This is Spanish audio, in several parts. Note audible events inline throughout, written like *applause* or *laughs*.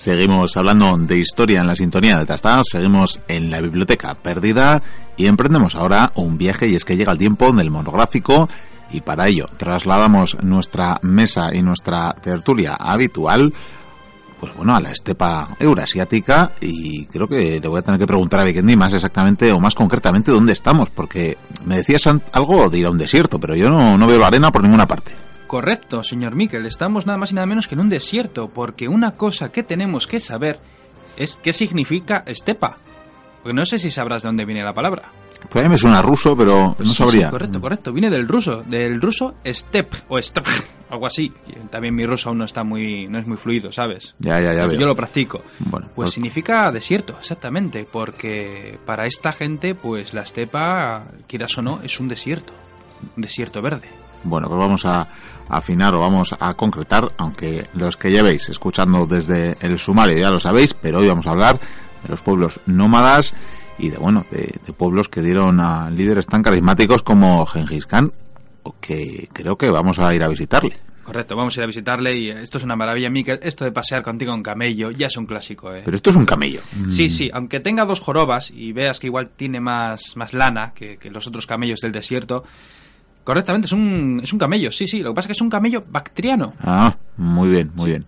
Seguimos hablando de historia en la sintonía de Tastas, seguimos en la biblioteca perdida y emprendemos ahora un viaje y es que llega el tiempo del monográfico y para ello trasladamos nuestra mesa y nuestra tertulia habitual pues bueno, a la estepa eurasiática y creo que le voy a tener que preguntar a Vikendi más exactamente o más concretamente dónde estamos, porque me decías algo de ir a un desierto, pero yo no, no veo la arena por ninguna parte. Correcto, señor Miquel, estamos nada más y nada menos que en un desierto, porque una cosa que tenemos que saber es qué significa estepa. Porque no sé si sabrás de dónde viene la palabra. Pues a mí me suena ruso, pero no sabría. correcto, correcto. Viene del ruso, del ruso step o step, algo así. También mi ruso aún no está muy, no es muy fluido, ¿sabes? Ya, ya, ya. Yo lo practico. Bueno, pues, pues, significa desierto, exactamente, porque para esta gente, pues la estepa, quieras o no, es un desierto, un desierto verde. Bueno, pues vamos a afinar o vamos a concretar, aunque los que llevéis escuchando desde el sumario ya lo sabéis, pero hoy vamos a hablar de los pueblos nómadas y de bueno de, pueblos que dieron a líderes tan carismáticos como Gengis Khan, que creo que vamos a ir a visitarle. Correcto, vamos a ir a visitarle y esto es una maravilla, Miquel. Esto de pasear contigo en camello ya es un clásico, ¿eh? Pero esto es un camello. Sí, sí, aunque tenga dos jorobas y veas que igual tiene más, más lana que, que los otros camellos del desierto, Correctamente, es un, es un camello, sí, sí. Lo que pasa es que es un camello bactriano. Ah, muy bien, muy bien.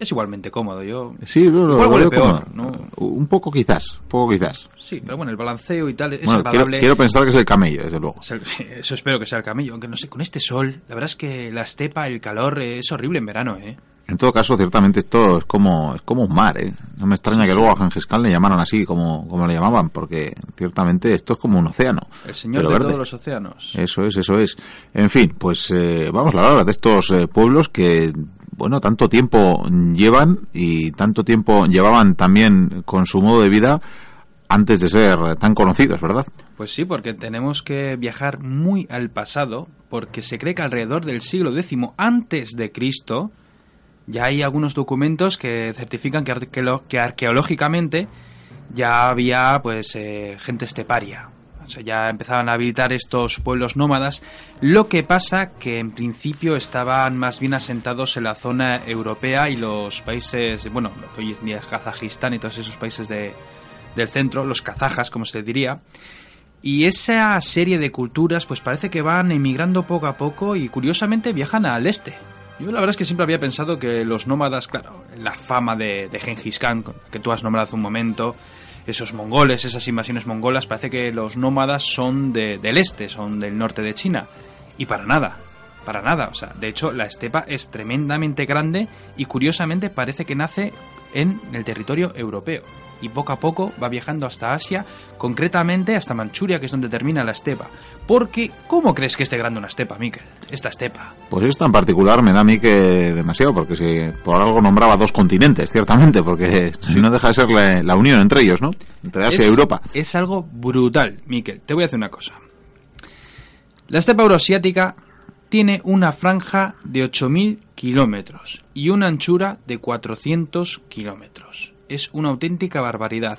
es igualmente cómodo, yo... Sí, lo, huele peor, ¿no? Un poco quizás, un poco quizás. Sí, pero bueno, el balanceo y tal es bueno, quiero, pensar que es el camello, desde luego. *laughs* Eso espero que sea el camello, aunque no sé, con este sol, la verdad es que la estepa, el calor, es horrible en verano, ¿eh? En todo caso, ciertamente esto es como, es como un mar, ¿eh? No me extraña que luego a Gengis Khan le llamaran así, como, como le llamaban, porque ciertamente esto es como un océano. El señor de todos los océanos. Eso es, eso es. En fin, pues eh, vamos a hablar de estos eh, pueblos que, bueno, tanto tiempo llevan y tanto tiempo llevaban también con su modo de vida antes de ser tan conocidos, ¿verdad? Pues sí, porque tenemos que viajar muy al pasado, porque se cree que alrededor del siglo X antes de Cristo, ya hay algunos documentos que certifican que, que arqueológicamente ya había pues eh, gente esteparia. O sea, ya empezaban a habitar estos pueblos nómadas. Lo que pasa que en principio estaban más bien asentados en la zona europea y los países, bueno, hoy en día Kazajistán y todos esos países de, del centro, los kazajas, como se diría. Y esa serie de culturas, pues parece que van emigrando poco a poco y curiosamente viajan al este, yo la verdad es que siempre había pensado que los nómadas, claro, la fama de, de Gengis Khan, que tú has nombrado hace un momento, esos mongoles, esas invasiones mongolas, parece que los nómadas son del este, son del norte de China. Y para nada, para nada. O sea, de hecho, la estepa es tremendamente grande y curiosamente parece que nace en el territorio europeo y poco a poco va viajando hasta Asia, concretamente hasta Manchuria, que es donde termina la estepa. Porque, ¿cómo crees que esté grande una estepa, Miquel? Esta estepa. Pues esta en particular me da a mí que demasiado, porque si por algo nombraba dos continentes, ciertamente, porque si no deja de ser la, unión entre ellos, ¿no? Entre Asia y Europa. Es algo brutal, Miquel. Te voy a hacer una cosa. La estepa euroasiática tiene una franja de 8.000 kilómetros y una anchura de 400 kilómetros es una auténtica barbaridad.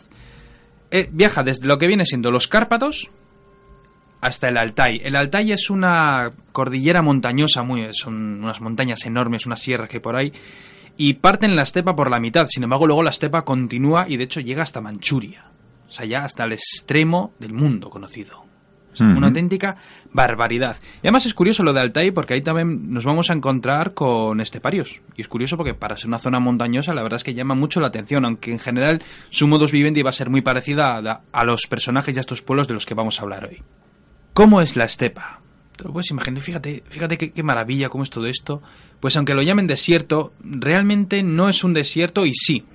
Eh, viaja desde lo que viene siendo los Cárpatos hasta el Altai. El Altai es una cordillera montañosa, muy, son unas montañas enormes, una sierra que por ahí, y parten la estepa por la mitad. Sin embargo, luego la estepa continúa y de hecho llega hasta Manchuria. O sea, ya hasta el extremo del mundo conocido. Una auténtica barbaridad. Y además es curioso lo de Altai porque ahí también nos vamos a encontrar con esteparios. Y es curioso porque para ser una zona montañosa la verdad es que llama mucho la atención, aunque en general su modus vivendi va a ser muy parecida a, los personajes y a estos pueblos de los que vamos a hablar hoy. ¿Cómo es la estepa? Te lo puedes imaginar, fíjate, fíjate qué, qué, maravilla, cómo es todo esto. Pues aunque lo llamen desierto, realmente no es un desierto y sí.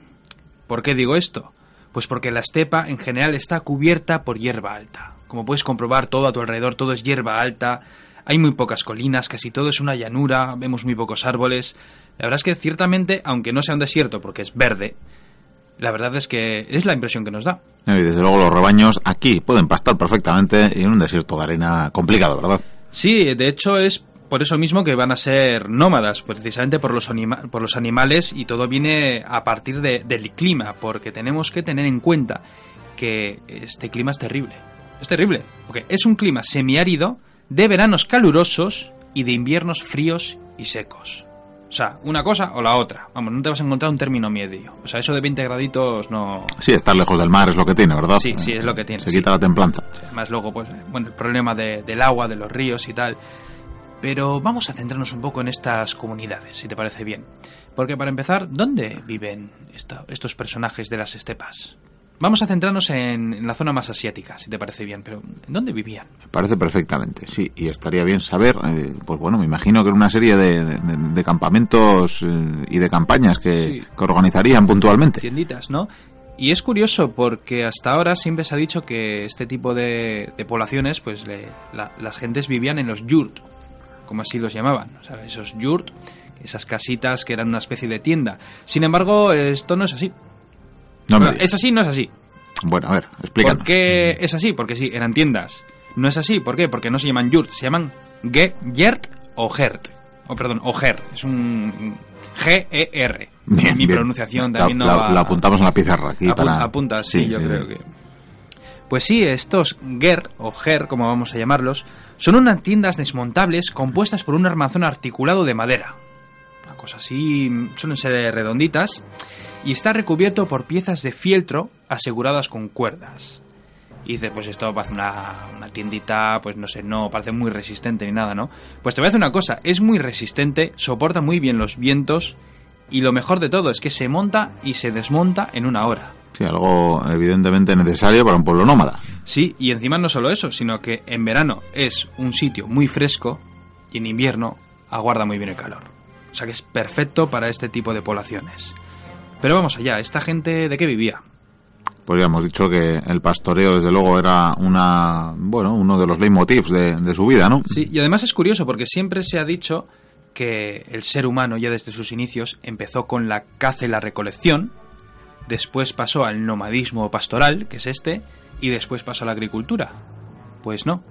¿Por qué digo esto? Pues porque la estepa en general está cubierta por hierba alta. Como puedes comprobar, todo a tu alrededor, todo es hierba alta, hay muy pocas colinas, casi todo es una llanura, vemos muy pocos árboles. La verdad es que ciertamente, aunque no sea un desierto porque es verde, la verdad es que es la impresión que nos da. Y desde luego los rebaños aquí pueden pastar perfectamente en un desierto de arena complicado, ¿verdad? Sí, de hecho es por eso mismo que van a ser nómadas, precisamente por los, por los animales y todo viene a partir del clima, porque tenemos que tener en cuenta que este clima es terrible. Es terrible, porque es un clima semiárido de veranos calurosos y de inviernos fríos y secos. O sea, una cosa o la otra. Vamos, no te vas a encontrar un término medio. O sea, eso de 20 graditos no... Sí, estar lejos del mar es lo que tiene, ¿verdad? Sí, sí, es lo que tiene. Se sí. quita la templanza. Además, luego, pues, bueno, el problema de- del agua, de los ríos y tal. Pero vamos a centrarnos un poco en estas comunidades, si te parece bien. Porque para empezar, ¿dónde viven esta- estos personajes de las estepas? Vamos a centrarnos en, en la zona más asiática, si te parece bien. Pero, ¿en dónde vivían? Me parece perfectamente, sí. Y estaría bien saber, eh, pues bueno, me imagino que era una serie de, de- de campamentos eh, y de campañas que, Sí. que organizarían puntualmente. tienditas, ¿no? Y es curioso porque hasta ahora siempre se ha dicho que este tipo de, de poblaciones, pues le- la- las gentes vivían en los yurt, como así los llamaban. O sea, esos yurt, esas casitas que eran una especie de tienda. Sin embargo, esto no es así. No me Bueno, digas. es así, no es así. Bueno, a ver, explícanos. ¿Por qué es así? Porque sí, eran tiendas. No es así, ¿por qué? Porque no se llaman yurt, se llaman ge, yert o gert. O perdón, o ger. Es un G-E-R. Bien, Mi bien. pronunciación La- también no la, va... la apuntamos en la pizarra aquí para... Apunta, sí, yo creo que. Pues sí, estos GER o GER, como vamos a llamarlos, son unas tiendas desmontables compuestas por un armazón articulado de madera. Una cosa así, suelen ser redonditas, y está recubierto por piezas de fieltro aseguradas con cuerdas. Y dice, pues esto parece una, una tiendita, pues no sé, no parece muy resistente ni nada, ¿no? Pues te voy a decir una cosa, es muy resistente, soporta muy bien los vientos, y lo mejor de todo es que se monta y se desmonta en una hora. Sí, algo evidentemente necesario para un pueblo nómada. Sí, y encima no solo eso, sino que en verano es un sitio muy fresco y en invierno aguarda muy bien el calor. O sea que es perfecto para este tipo de poblaciones. Pero vamos allá, ¿esta gente de qué vivía? Pues ya hemos dicho que el pastoreo, desde luego, era una, bueno, uno de los leitmotivs de, de su vida, ¿no? Sí, y además es curioso porque siempre se ha dicho que el ser humano ya desde sus inicios empezó con la caza y la recolección, después pasó al nomadismo pastoral, que es este, y después pasó a la agricultura. Pues no.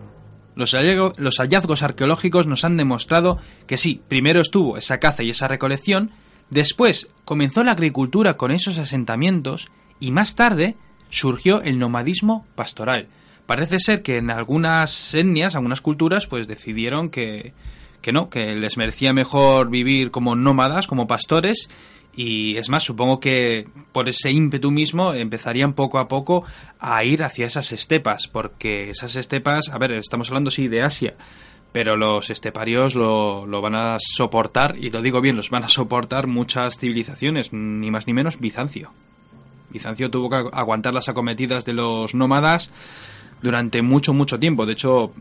Los hallazgos, los hallazgos arqueológicos nos han demostrado que sí, primero estuvo esa caza y esa recolección, después comenzó la agricultura con esos asentamientos y más tarde surgió el nomadismo pastoral. Parece ser que en algunas etnias, algunas culturas, pues decidieron que, que no, que les merecía mejor vivir como nómadas, como pastores, y es más, supongo que por ese ímpetu mismo empezarían poco a poco a ir hacia esas estepas, porque esas estepas, a ver, estamos hablando sí de Asia, pero los esteparios lo, lo van a soportar, y lo digo bien, los van a soportar muchas civilizaciones, ni más ni menos Bizancio. Bizancio tuvo que agu- aguantar las acometidas de los nómadas durante mucho, mucho tiempo. De hecho,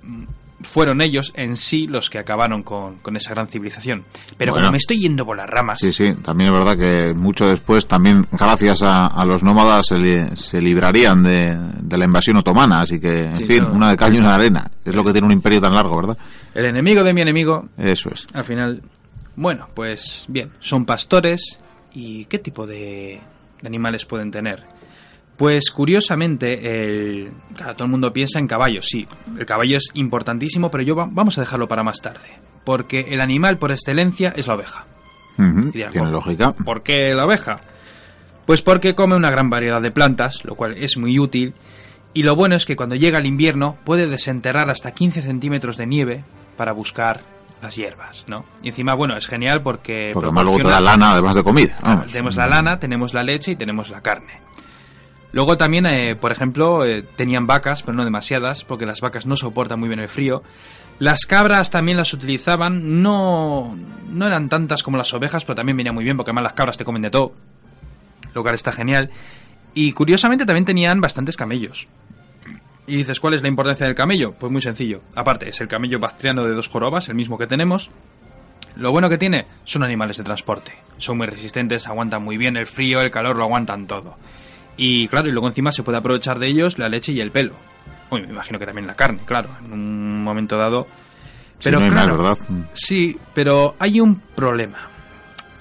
fueron ellos en sí los que acabaron con, con esa gran civilización. Pero Bueno. como me estoy yendo por las ramas, Sí, sí, también es verdad que mucho después, también gracias a, a los nómadas, se, li- se librarían de, de la invasión otomana, así que, en Sí, fin, una de cal y una de arena. Es lo que tiene un imperio tan largo, ¿verdad? el enemigo de mi enemigo, Eso es. al final, bueno, pues bien, son pastores y ¿qué tipo de, de animales pueden tener? Pues curiosamente, el, claro, todo el mundo piensa en caballos, sí, el caballo es importantísimo, pero yo va- vamos a dejarlo para más tarde, porque el animal por excelencia es la oveja. Dirán, Tiene ¿por- lógica. ¿Por qué la oveja? Pues porque come una gran variedad de plantas, lo cual es muy útil, y lo bueno es que cuando llega el invierno puede desenterrar hasta 15 centímetros de nieve para buscar las hierbas, ¿no? Y encima, bueno, es genial porque... Porque más luego te da lana, además de comida. Vamos. tenemos la lana, tenemos la leche y tenemos la carne. Luego también, eh, por ejemplo, eh, tenían vacas, pero no demasiadas, porque las vacas no soportan muy bien el frío. Las cabras también las utilizaban, no, no eran tantas como las ovejas, pero también venía muy bien, porque además las cabras te comen de todo. Lo cual está genial. Y curiosamente también tenían bastantes camellos. Y dices, ¿cuál es la importancia del camello? Pues muy sencillo. Aparte, es el camello bactriano de dos jorobas, el mismo que tenemos. Lo bueno que tiene son animales de transporte. Son muy resistentes, aguantan muy bien el frío, el calor, lo aguantan todo. Y claro, y luego encima se puede aprovechar de ellos la leche y el pelo. Uy, me imagino que también la carne, claro, en un momento dado. Pero no hay más, claro, ¿verdad? Sí, pero hay un problema.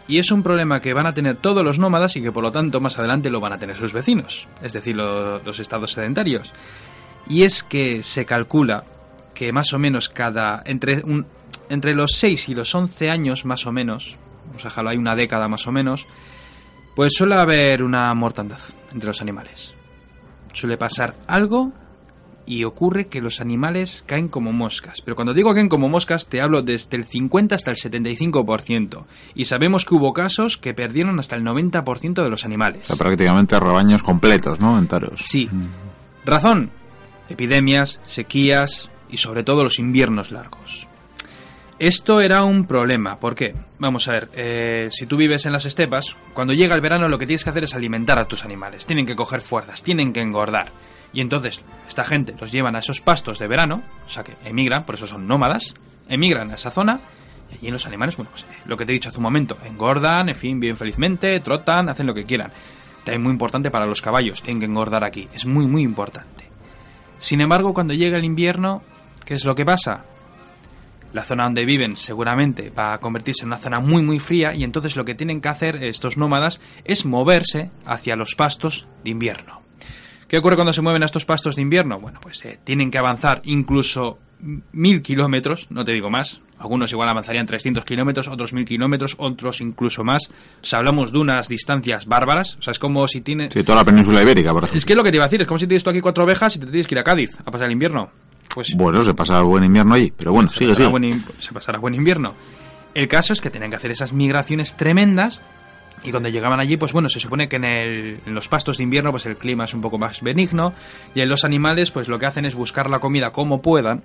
Y es un problema que van a tener todos los nómadas y que por lo tanto más adelante lo van a tener sus vecinos, es decir, lo- los estados sedentarios. Y es que se calcula que más o menos cada. entre, un- entre los 6 y los 11 años, más o menos, vamos a dejarlo ahí una década más o menos, pues suele haber una mortandad entre los animales. Suele pasar algo y ocurre que los animales caen como moscas. Pero cuando digo caen como moscas, te hablo desde el 50 hasta el 75%. Y sabemos que hubo casos que perdieron hasta el 90% de los animales. O sea, prácticamente rebaños completos, ¿no? Enteros. Sí. Razón. Epidemias, sequías y sobre todo los inviernos largos. Esto era un problema. ¿Por qué? Vamos a ver, eh, si tú vives en las estepas, cuando llega el verano lo que tienes que hacer es alimentar a tus animales. Tienen que coger fuerzas, tienen que engordar. Y entonces, esta gente los llevan a esos pastos de verano, o sea que emigran, por eso son nómadas, emigran a esa zona, y allí los animales, bueno, pues lo que te he dicho hace un momento, engordan, en fin, bien felizmente, trotan, hacen lo que quieran. También muy importante para los caballos, tienen que engordar aquí, es muy, muy importante. Sin embargo, cuando llega el invierno, ¿qué es lo que pasa? La zona donde viven seguramente va a convertirse en una zona muy muy fría y entonces lo que tienen que hacer estos nómadas es moverse hacia los pastos de invierno. ¿Qué ocurre cuando se mueven a estos pastos de invierno? Bueno, pues eh, tienen que avanzar incluso mil kilómetros, no te digo más. Algunos igual avanzarían 300 kilómetros, otros mil kilómetros, otros incluso más. O sea, hablamos de unas distancias bárbaras. O sea, es como si tienes... Sí, toda la península ibérica, por ejemplo. Es que es lo que te iba a decir. Es como si tienes tú aquí cuatro ovejas y te tienes que ir a Cádiz a pasar el invierno. Pues Bueno, se pasa buen invierno allí, pero bueno, se sigue, pasará sigue. buen se pasará buen invierno. El caso es que tenían que hacer esas migraciones tremendas y cuando llegaban allí, pues bueno, se supone que en, el- en los pastos de invierno pues el clima es un poco más benigno y en los animales pues lo que hacen es buscar la comida como puedan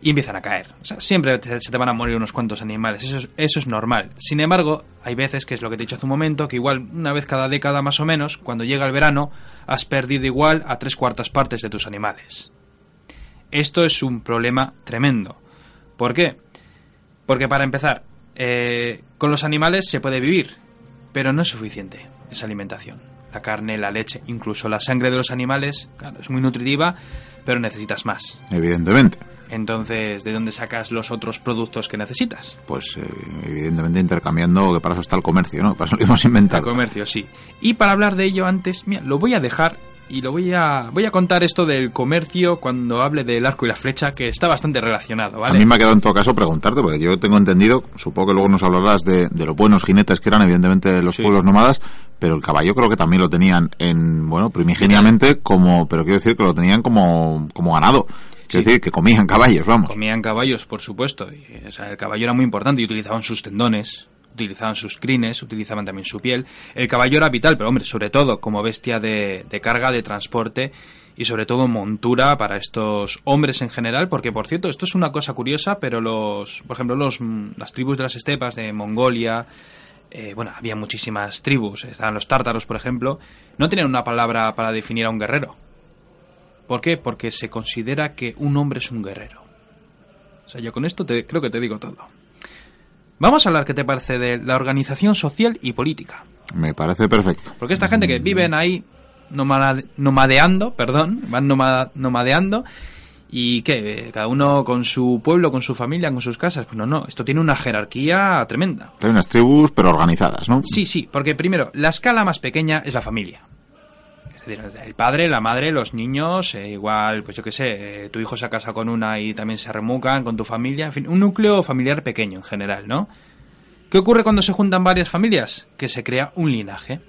y empiezan a caer. O sea, siempre te- se te van a morir unos cuantos animales, eso es, eso es normal. Sin embargo, hay veces, que es lo que te he dicho hace un momento, que igual una vez cada década más o menos, cuando llega el verano, has perdido igual a tres cuartas partes de tus animales. Esto es un problema tremendo. ¿Por qué? Porque para empezar, eh, con los animales se puede vivir, pero no es suficiente esa alimentación. La carne, la leche, incluso la sangre de los animales, claro, es muy nutritiva, pero necesitas más. Evidentemente. Entonces, ¿de dónde sacas los otros productos que necesitas? Pues eh, evidentemente intercambiando, que para eso está el comercio, ¿no? Para eso lo hemos El inventado. comercio, sí. Y para hablar de ello antes, mira, lo voy a dejar y lo voy a voy a contar esto del comercio cuando hable del arco y la flecha, que está bastante relacionado, A ¿vale? mí me ha quedado en todo caso preguntarte, porque yo tengo entendido, supongo que luego nos hablarás de, de los buenos jinetes que eran, evidentemente, los Sí. pueblos nómadas, pero el caballo creo que también lo tenían en, bueno, primigeniamente como, pero quiero decir que lo tenían como, como ganado. Sí. decir que comían caballos, vamos. Comían caballos, por supuesto. y, o sea, el caballo era muy importante y utilizaban sus tendones, utilizaban sus crines, utilizaban también su piel. El caballo era vital, pero hombre, sobre todo como bestia de, de carga, de transporte y sobre todo montura para estos hombres en general, porque por cierto, esto es una cosa curiosa, pero los, por ejemplo, los, mm, las tribus de las estepas de Mongolia, eh, bueno, había muchísimas tribus, estaban los tártaros, por ejemplo, no tenían una palabra para definir a un guerrero. ¿Por qué? Porque se considera que un hombre es un guerrero. O sea, yo con esto te, creo que te digo todo. Vamos a hablar, ¿qué te parece de la organización social y política? Me parece perfecto. Porque esta gente que viven ahí nomade- nomadeando, perdón, van nomada- nomadeando y que cada uno con su pueblo, con su familia, con sus casas. Pues no, no, esto tiene una jerarquía tremenda. Hay unas tribus, pero organizadas, ¿no? Sí, sí, porque primero, la escala más pequeña es la familia. Es decir, el padre, la madre, los niños, eh, igual, pues yo qué sé, eh, tu hijo se casa con una y también se remucan con tu familia, en fin, un núcleo familiar pequeño en general, ¿no? ¿Qué ocurre cuando se juntan varias familias? Que se crea un linaje.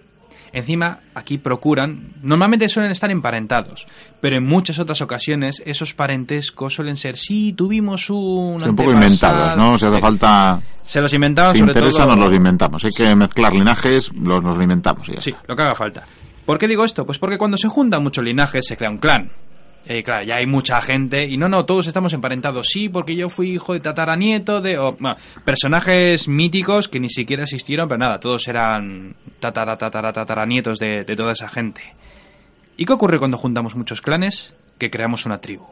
Encima, aquí procuran, normalmente suelen estar emparentados, pero en muchas otras ocasiones esos parentescos suelen ser, sí, tuvimos un... Sí, un poco antepasado". inventados, ¿no? Si hace falta... Se los inventaban Si sobre interesa, todo... nos los inventamos. Hay que mezclar linajes, los nos inventamos y ya Sí, está. lo que haga falta. ¿Por qué digo esto? Pues porque cuando se juntan muchos linajes se crea un clan. Eh, claro, ya hay mucha gente y no, no, todos estamos emparentados. Sí, porque yo fui hijo de tataranieto de... bueno, personajes míticos que ni siquiera existieron, pero nada, todos eran tatara, tatara, tataranietos de, de toda esa gente. ¿Y qué ocurre cuando juntamos muchos clanes? Que creamos una tribu.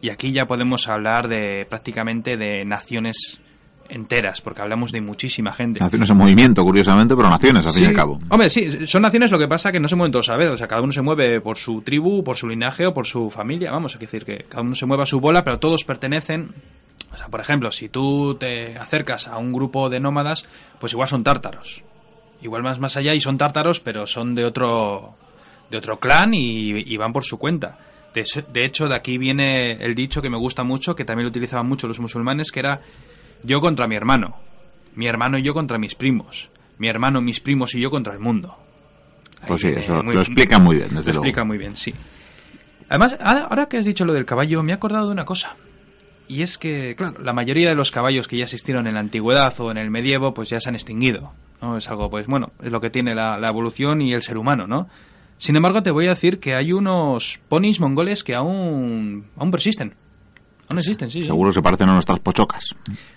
Y aquí ya podemos hablar de prácticamente de naciones enteras, porque hablamos de muchísima gente. Naciones en movimiento, curiosamente, pero naciones, al fin y al cabo. Hombre, sí, son naciones, lo que pasa que no se mueven todos a la vez. O sea, cada uno se mueve por su tribu, por su linaje o por su familia. Vamos, hay que decir que cada uno se mueve a su bola, pero todos pertenecen. O sea, por ejemplo, si tú te acercas a un grupo de nómadas, pues igual son tártaros. Igual más más allá y son tártaros, pero son de otro de otro clan y, y van por su cuenta. De hecho, de aquí viene el dicho que me gusta mucho, que también lo utilizaban mucho los musulmanes, que era yo contra mi hermano, mi hermano y yo contra mis primos, mi hermano, mis primos y yo contra el mundo. Ahí Pues sí, eso muy- lo explica muy bien, desde lo luego. explica muy bien, sí. Además, ahora que has dicho lo del caballo, me he acordado de una cosa. Y es que, claro, la mayoría de los caballos que ya existieron en la antigüedad o en el medievo, pues ya se han extinguido. ¿no? Es algo, pues bueno, es lo que tiene la, la evolución y el ser humano, ¿no? Sin embargo, te voy a decir que hay unos ponis mongoles que aún, aún persisten. Aún existen, sí. sí. Seguro se parecen a nuestras pochocas.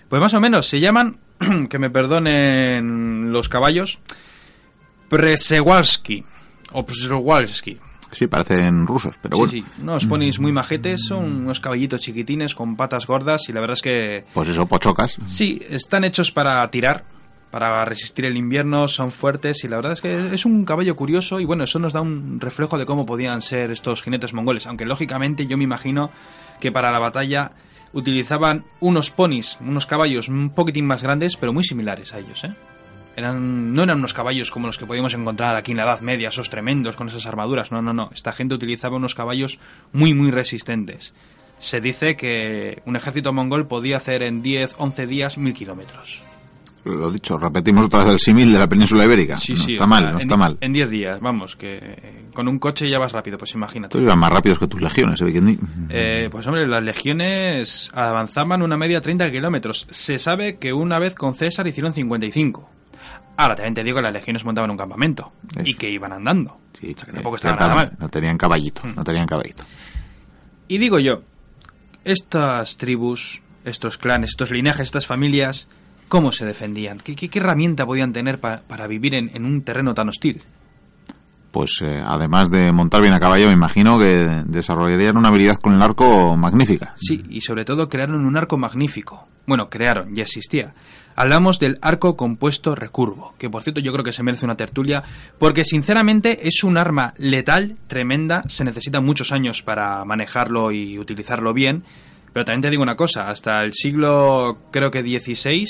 Pues más o menos, se llaman, *clears throat* que me perdonen los caballos, Przewalski o Przewalski. Sí, parecen rusos, pero bueno. Sí, sí, unos ponis muy majetes, son unos caballitos chiquitines con patas gordas y la verdad es que Pues eso, pochocas. sí, están hechos para tirar, para resistir el invierno, son fuertes y la verdad es que es un caballo curioso y bueno, eso nos da un reflejo de cómo podían ser estos jinetes mongoles, aunque lógicamente yo me imagino que para la batalla utilizaban unos ponis, unos caballos un poquitín más grandes, pero muy similares a ellos, ¿eh? Eran, no eran unos caballos como los que podíamos encontrar aquí en la Edad Media, esos tremendos con esas armaduras. No, no, no. Esta gente utilizaba unos caballos muy, muy resistentes. Se dice que un ejército mongol podía hacer en 10, 11 días mil kilómetros. Lo dicho, repetimos otra vez el símil de la península ibérica. Sí, no sí, está mal, no en está mal. En 10 días, vamos, que eh, con un coche ya vas rápido, pues imagínate. Estos iban más rápidos que tus legiones, ¿eh? Eh, pues hombre, las legiones avanzaban una media de 30 kilómetros. Se sabe que una vez con César hicieron 55. Ahora también te digo que las legiones montaban un campamento y que iban andando. Sí, o sea que eh, tampoco estaba nada mal. No tenían caballito, Mm. no tenían caballito. Y digo yo, estas tribus, estos clanes, estos linajes, estas familias, ¿cómo se defendían? ¿Qué, qué- qué herramienta podían tener pa- para vivir en, en un terreno tan hostil? Pues eh, además de montar bien a caballo, me imagino que desarrollarían una habilidad con el arco magnífica. Sí, y sobre todo crearon un arco magnífico. Bueno, crearon, ya existía. Hablamos del arco compuesto recurvo, que por cierto yo creo que se merece una tertulia, porque sinceramente es un arma letal, tremenda, se necesitan muchos años para manejarlo y utilizarlo bien, pero también te digo una cosa, hasta el siglo creo que XVI,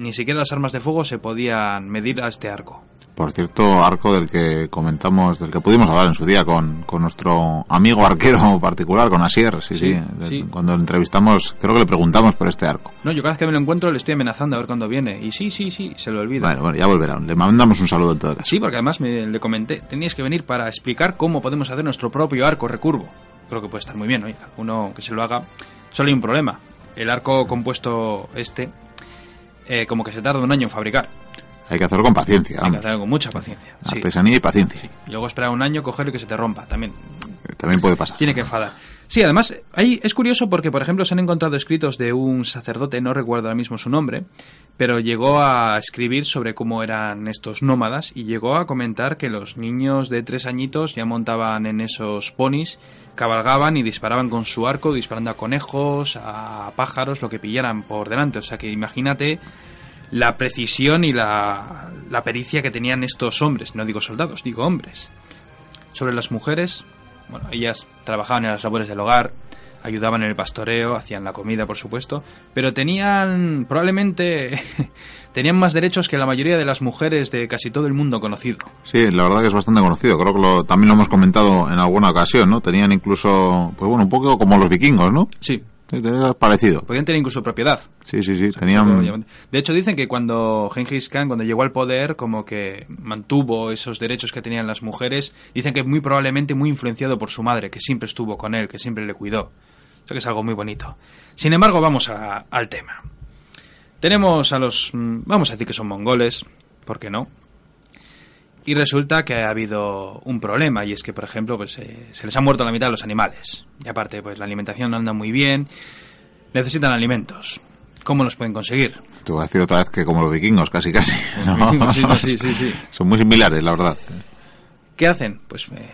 ni siquiera las armas de fuego se podían medir a este arco. Por cierto, arco del que comentamos, del que pudimos hablar en su día con, con nuestro amigo arquero *laughs* particular, con Asier, sí, sí, Sí, sí. Cuando lo entrevistamos, creo que le preguntamos por este arco. No, yo cada vez que me lo encuentro le estoy amenazando a ver cuándo viene, y sí, sí, sí, se lo olvida. Bueno, bueno, ya volverá. Le mandamos un saludo en todo caso. Sí, porque además me, le comenté, teníais que venir para explicar cómo podemos hacer nuestro propio arco recurvo. Creo que puede estar muy bien, oye, uno que se lo haga. Solo hay un problema. El arco compuesto este, eh, como que se tarda un año en fabricar. Hay que hacerlo con paciencia, Hay que vamos. hacerlo con mucha paciencia. Sí, Artesanía y paciencia. sí. Y luego esperar un año, cogerlo y que se te rompa también. También puede pasar. Tiene que enfadar. Sí, además, ahí es curioso porque, por ejemplo, se han encontrado escritos de un sacerdote, no recuerdo ahora mismo su nombre, pero llegó a escribir sobre cómo eran estos nómadas y llegó a comentar que los niños de tres añitos ya montaban en esos ponis, cabalgaban y disparaban con su arco, disparando a conejos, a pájaros, lo que pillaran por delante. O sea que imagínate la precisión y la, la pericia que tenían estos hombres, no digo soldados, digo hombres. Sobre las mujeres, bueno, ellas trabajaban en las labores del hogar, ayudaban en el pastoreo, hacían la comida, por supuesto, pero tenían probablemente *laughs* tenían más derechos que la mayoría de las mujeres de casi todo el mundo conocido. Sí, la verdad que es bastante conocido. Creo que lo- también lo hemos comentado en alguna ocasión, ¿no? Tenían incluso, pues bueno, un poco como los vikingos, ¿no? Sí, Parecido. podían tener incluso propiedad. Sí, sí, sí. Tenían... De hecho, dicen que cuando Genghis Khan, cuando llegó al poder, como que mantuvo esos derechos que tenían las mujeres, dicen que muy probablemente muy influenciado por su madre, que siempre estuvo con él, que siempre le cuidó. O sea que es algo muy bonito. Sin embargo, vamos a- al tema. Tenemos a los... mm, Vamos a decir que son mongoles, ¿por qué no? Y resulta que ha habido un problema, y es que, por ejemplo, pues eh, se les ha muerto la mitad de los animales. Y aparte, pues la alimentación no anda muy bien, necesitan alimentos. ¿Cómo los pueden conseguir? Te voy a decir otra vez que como los vikingos, casi, casi. ¿no? Sí. *laughs* Son muy similares, la verdad. ¿Qué hacen? Pues eh,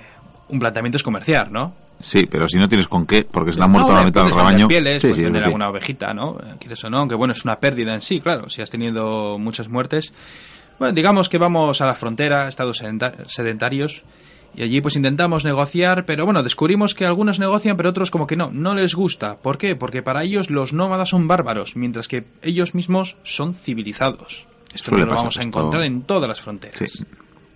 un planteamiento es comerciar, ¿no? Sí, pero si no tienes con qué, porque se le ha muerto No, la mitad del rebaño. pieles, sí, sí, alguna ovejita, ¿no? Eh, Quieres o no, aunque bueno, es una pérdida en sí, claro, si has tenido muchas muertes. Bueno, digamos que vamos a la frontera, estados sedenta- sedentarios, y allí pues intentamos negociar, pero bueno, descubrimos que algunos negocian, pero otros como que no, no les gusta. ¿Por qué? Porque para ellos los nómadas son bárbaros, mientras que ellos mismos son civilizados. Esto Suele lo pasar vamos a esto. encontrar en todas las fronteras. Sí.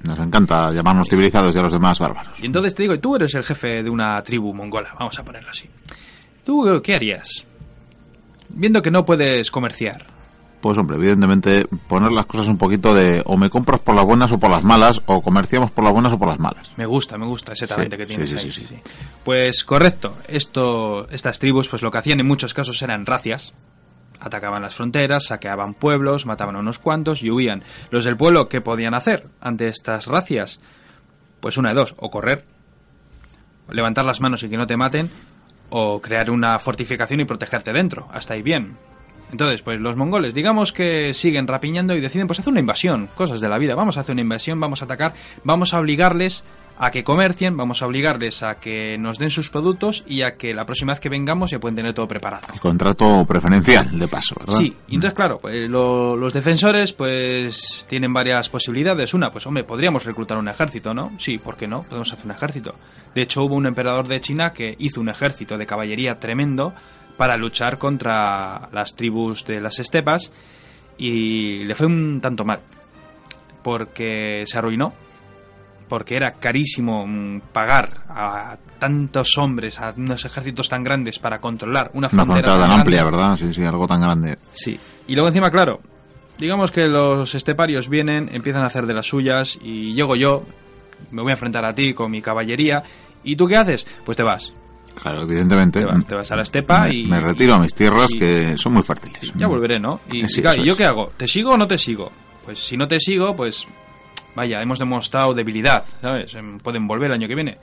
Nos encanta llamarnos civilizados y a los demás bárbaros. Y entonces te digo, tú eres el jefe de una tribu mongola, vamos a ponerlo así. ¿Tú qué harías? Viendo que no puedes comerciar, Pues hombre, evidentemente poner las cosas un poquito de o me compras por las buenas o por las malas, o comerciamos por las buenas o por las malas. Me gusta, me gusta ese talento que tienes sí, ahí. sí, sí. Pues correcto, esto, estas tribus pues lo que hacían en muchos casos eran racias. Atacaban las fronteras, saqueaban pueblos, mataban a unos cuantos y huían. Los del pueblo, ¿qué podían hacer ante estas racias? Pues una de dos, o correr, levantar las manos y que no te maten, o crear una fortificación y protegerte dentro. Hasta ahí bien. Entonces, pues los mongoles, digamos que siguen rapiñando y deciden pues hacer una invasión, cosas de la vida. Vamos a hacer una invasión, vamos a atacar, vamos a obligarles a que comercien, vamos a obligarles a que nos den sus productos y a que la próxima vez que vengamos ya pueden tener todo preparado. El contrato preferencial, de paso, ¿verdad? Sí, y entonces claro, pues, lo- los defensores pues tienen varias posibilidades. Una, pues hombre, podríamos reclutar un ejército, ¿no? Sí, ¿por qué no? Podemos hacer un ejército. De hecho, hubo un emperador de China que hizo un ejército de caballería tremendo para luchar contra las tribus de las estepas y le fue un tanto mal porque se arruinó porque era carísimo mm, pagar a tantos hombres, a unos ejércitos tan grandes para controlar una Una frontera frontera tan grande. amplia, ¿verdad? Sí, sí, algo tan grande. Sí. Y luego encima, claro, digamos que los esteparios vienen, empiezan a hacer de las suyas y llego yo, me voy a enfrentar a ti con mi caballería. ¿Y tú qué haces? Pues te vas. Claro, evidentemente. Te vas, te vas a la estepa me, y... me retiro a mis tierras y- que son muy fértiles. Ya volveré, ¿no? Y, Sí, y claro, eso ¿y yo es. qué hago? ¿Te sigo o no te sigo? Pues si no te sigo, pues vaya, hemos demostrado debilidad, ¿sabes? Pueden volver el año que viene.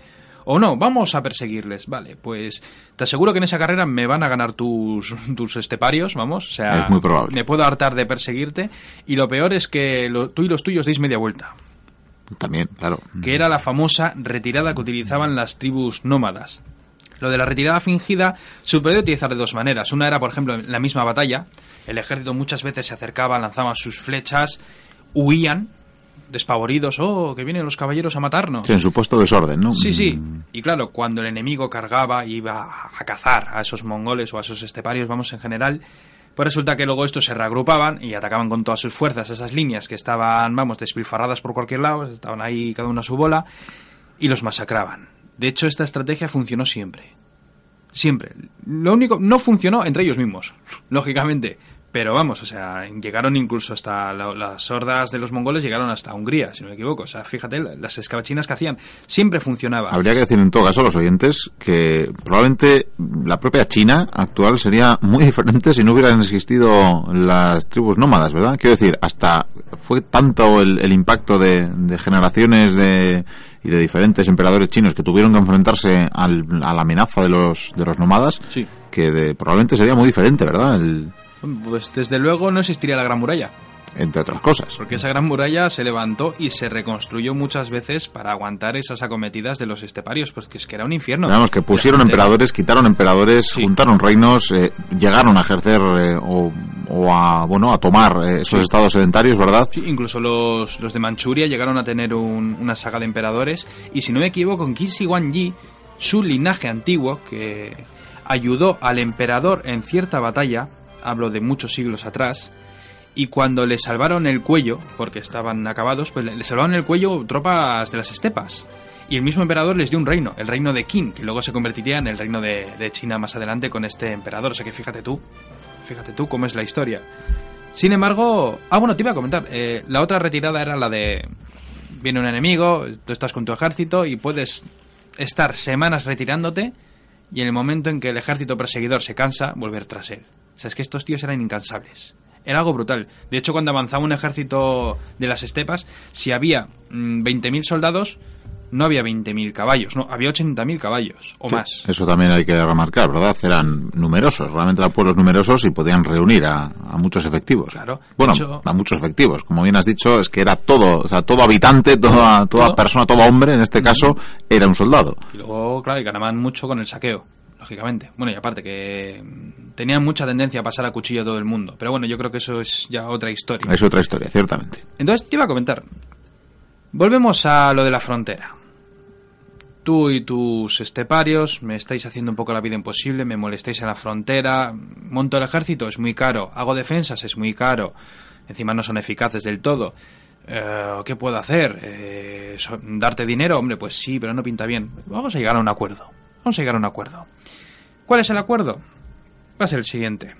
O no, vamos a perseguirles, vale, pues te aseguro que en esa carrera me van a ganar tus, *laughs* tus esteparios, vamos, o sea, Es muy probable. me puedo hartar de perseguirte y lo peor es que lo- tú y los tuyos deis media vuelta, También, claro. que era la famosa retirada que utilizaban las tribus nómadas. Lo de la retirada fingida se puede utilizar de dos maneras. Una era, por ejemplo, en la misma batalla. El ejército muchas veces se acercaba, lanzaban sus flechas, huían, despavoridos. ¡Oh, que vienen los caballeros a matarnos! Sí, en su puesto desorden, ¿no? Sí, sí. Mm, Y claro, cuando el enemigo cargaba y iba a cazar a esos mongoles o a esos esteparios, vamos en general, pues resulta que luego estos se reagrupaban y atacaban con todas sus fuerzas esas líneas que estaban, vamos, despilfarradas por cualquier lado, estaban ahí cada una a su bola, y los masacraban. De hecho, esta estrategia funcionó siempre. Siempre. Lo único, no funcionó entre ellos mismos, *laughs* lógicamente. Pero vamos, o sea, llegaron incluso hasta la- las hordas de los mongoles, llegaron hasta Hungría, si no me equivoco. O sea, fíjate, las escabachinas que hacían, siempre funcionaba. Habría que decir en todo caso a los oyentes que probablemente la propia China actual sería muy *laughs* diferente si no hubieran existido las tribus nómadas, ¿verdad? Quiero decir, hasta fue tanto el, el impacto de, de generaciones de, y de diferentes emperadores chinos que tuvieron que enfrentarse al- a la amenaza de los, de los nómadas Sí. que de- probablemente sería muy diferente, ¿verdad? El- Pues desde luego no existiría la Gran Muralla, entre otras cosas. porque esa Gran Muralla se levantó y se reconstruyó muchas veces para aguantar esas acometidas de los esteparios, pues que es que era un infierno. Digamos que pusieron gente- emperadores, quitaron emperadores, Sí. juntaron reinos, eh, llegaron a ejercer eh, o, o a bueno a tomar eh, esos Sí. estados sedentarios, ¿verdad? Sí, incluso los, los de Manchuria llegaron a tener un- una saga de emperadores y si no me equivoco en Qin Yi, su linaje antiguo que ayudó al emperador en cierta batalla, hablo de muchos siglos atrás, y cuando le salvaron el cuello, porque estaban acabados, pues le salvaron el cuello tropas de las estepas. Y el mismo emperador les dio un reino, el reino de Qin, que luego se convertiría en el reino de, de China más adelante con este emperador. O sea que fíjate tú, fíjate tú cómo es la historia. Sin embargo, ah, bueno, te iba a comentar, eh, la otra retirada era la de, viene un enemigo, tú estás con tu ejército y puedes estar semanas retirándote y en el momento en que el ejército perseguidor se cansa, volver tras él. O sea, es que estos tíos eran incansables. Era algo brutal. De hecho, cuando avanzaba un ejército de las estepas, si había mm, 20.000 soldados, no había 20.000 caballos, no, había 80.000 caballos o más. Eso también hay que remarcar, ¿verdad? Eran numerosos, realmente eran pueblos numerosos y podían reunir a, a muchos efectivos. Claro. Bueno, hecho- a muchos efectivos. Como bien has dicho, es que era todo, o sea, todo habitante, toda, toda Todo. persona, todo hombre, en este caso, era un soldado. Y luego, claro, y ganaban mucho con el saqueo, lógicamente. Bueno, y aparte que mm, tenían mucha tendencia a pasar a cuchillo a todo el mundo. Pero bueno, yo creo que eso es ya otra historia. Es otra historia, ciertamente. Entonces te iba a comentar. Volvemos a lo de la frontera. Tú y tus esteparios me estáis haciendo un poco la vida imposible, me molestáis en la frontera, monto el ejército, es muy caro, hago defensas, es muy caro, encima no son eficaces del todo. Eh, ¿Qué puedo hacer? Eh, ¿Darte dinero? Hombre, pues sí, pero no pinta bien. Vamos a llegar a un acuerdo. Vamos a llegar a un acuerdo. ¿Cuál es el acuerdo? Va a ser el siguiente.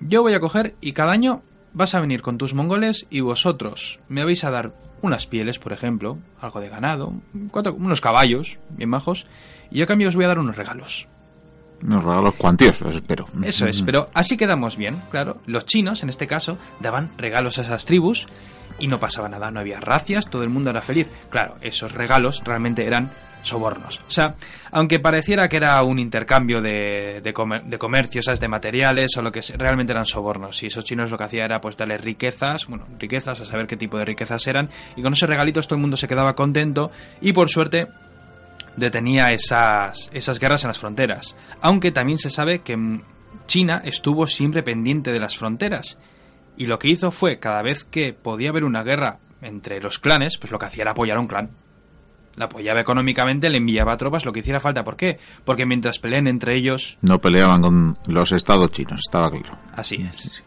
Yo voy a coger y cada año vas a venir con tus mongoles y vosotros me vais a dar unas pieles, por ejemplo, algo de ganado, cuatro- unos caballos bien majos, y yo a cambio os voy a dar unos regalos. Unos regalos cuantiosos, espero. Eso es, pero así quedamos bien, claro. Los chinos, en este caso, daban regalos a esas tribus y no pasaba nada, no había racias, todo el mundo era feliz. Claro, esos regalos realmente eran sobornos. O sea, aunque pareciera que era un intercambio de, de, comer- de de materiales o lo que realmente eran sobornos. Y esos chinos lo que hacían era pues darle riquezas, bueno, riquezas, a saber qué tipo de riquezas eran. Y con esos regalitos todo el mundo se quedaba contento y por suerte detenía esas, esas guerras en las fronteras. Aunque también se sabe que China estuvo siempre pendiente de las fronteras. Y lo que hizo fue, cada vez que podía haber una guerra entre los clanes, pues lo que hacía era apoyar a un clan. La apoyaba económicamente, le enviaba tropas, lo que hiciera falta. ¿Por qué? Porque mientras peleen entre ellos, No peleaban con los estados chinos, estaba claro. así es.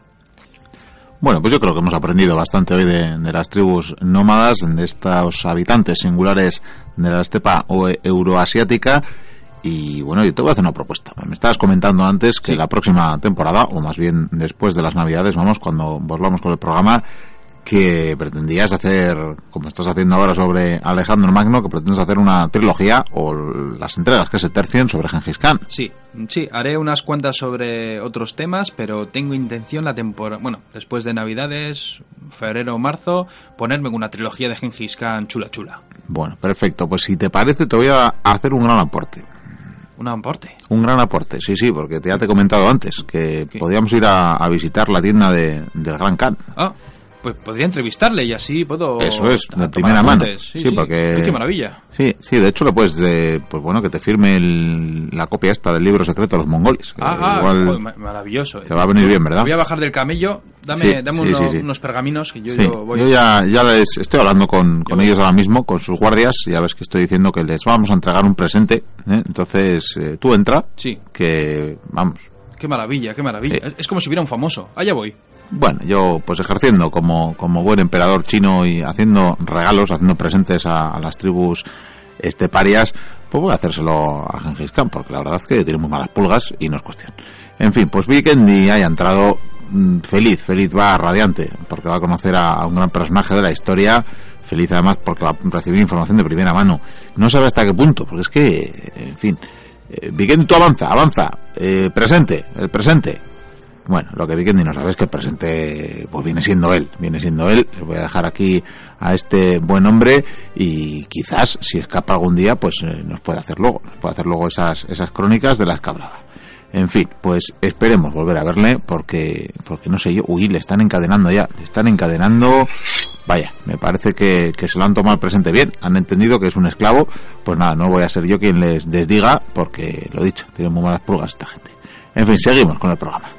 Bueno, pues yo creo que hemos aprendido bastante hoy de, de las tribus nómadas, de estos habitantes singulares de la estepa o- euroasiática. Y bueno, yo te voy a hacer una propuesta. Me estabas comentando antes que Sí. la próxima temporada, o más bien después de las Navidades, vamos, cuando volvamos con el programa, que pretendías hacer, como estás haciendo ahora sobre Alejandro Magno, que pretendes hacer una trilogía o las entregas que se tercien sobre Gengis Khan. Sí, sí, haré unas cuantas sobre otros temas, pero tengo intención la temporada, bueno, después de Navidades, febrero o marzo, ponerme una trilogía de Gengis Khan chula chula. Bueno, perfecto. Pues si te parece, te voy a hacer un gran aporte. Un aporte. Un gran aporte, sí, sí, porque ya te he comentado antes que ¿Qué? podíamos ir a, a visitar la tienda de, del Gran Khan. Ah, pues podría entrevistarle y así puedo... Eso es, de primera mano. apuntes. Sí, porque- qué maravilla. Sí, sí, de hecho le puedes, eh, pues bueno, que te firme el- la copia esta del libro secreto de los mongoles. que Ah, ah, igual- joder, maravilloso. te va a venir bien, ¿verdad? Voy a bajar del camello. Dame, Sí, dame sí, uno- sí, sí. unos pergaminos que yo, Sí, yo voy... yo ya, ya les estoy hablando con, con ellos ahora mismo, con sus guardias, ya ves que estoy diciendo que les vamos a entregar un presente, ¿eh? entonces eh, tú entra, Sí, que vamos, qué maravilla, qué maravilla. Sí. Es, como si hubiera un famoso. Allá voy. Bueno, yo pues ejerciendo como, como buen emperador chino y haciendo regalos, haciendo presentes a, a las tribus esteparias, pues voy a hacérselo a Gengis Khan, porque la verdad es que tiene muy malas pulgas y no es cuestión. En fin, pues Vikendi haya entrado mm, feliz, feliz, va radiante, porque va a conocer a, a un gran personaje de la historia, feliz además porque va a recibir información de primera mano. No sabe hasta qué punto, porque es que, en fin, eh, avanza, avanza, eh, presente, el presente, bueno, lo que Vikendi no sabe es que el presente pues viene siendo él, viene siendo él. Voy a dejar aquí a este buen hombre y quizás si escapa algún día pues eh, nos puede hacer luego, nos puede hacer luego esas esas crónicas de las que. En fin, pues esperemos volver a verle porque porque no sé yo, uy, le están encadenando ya, le están encadenando Vaya, me parece que, se lo han tomado presente bien, han entendido que es un esclavo, pues nada, no voy a ser yo quien les desdiga, porque lo dicho, tienen muy malas pulgas esta gente. En fin, seguimos con el programa.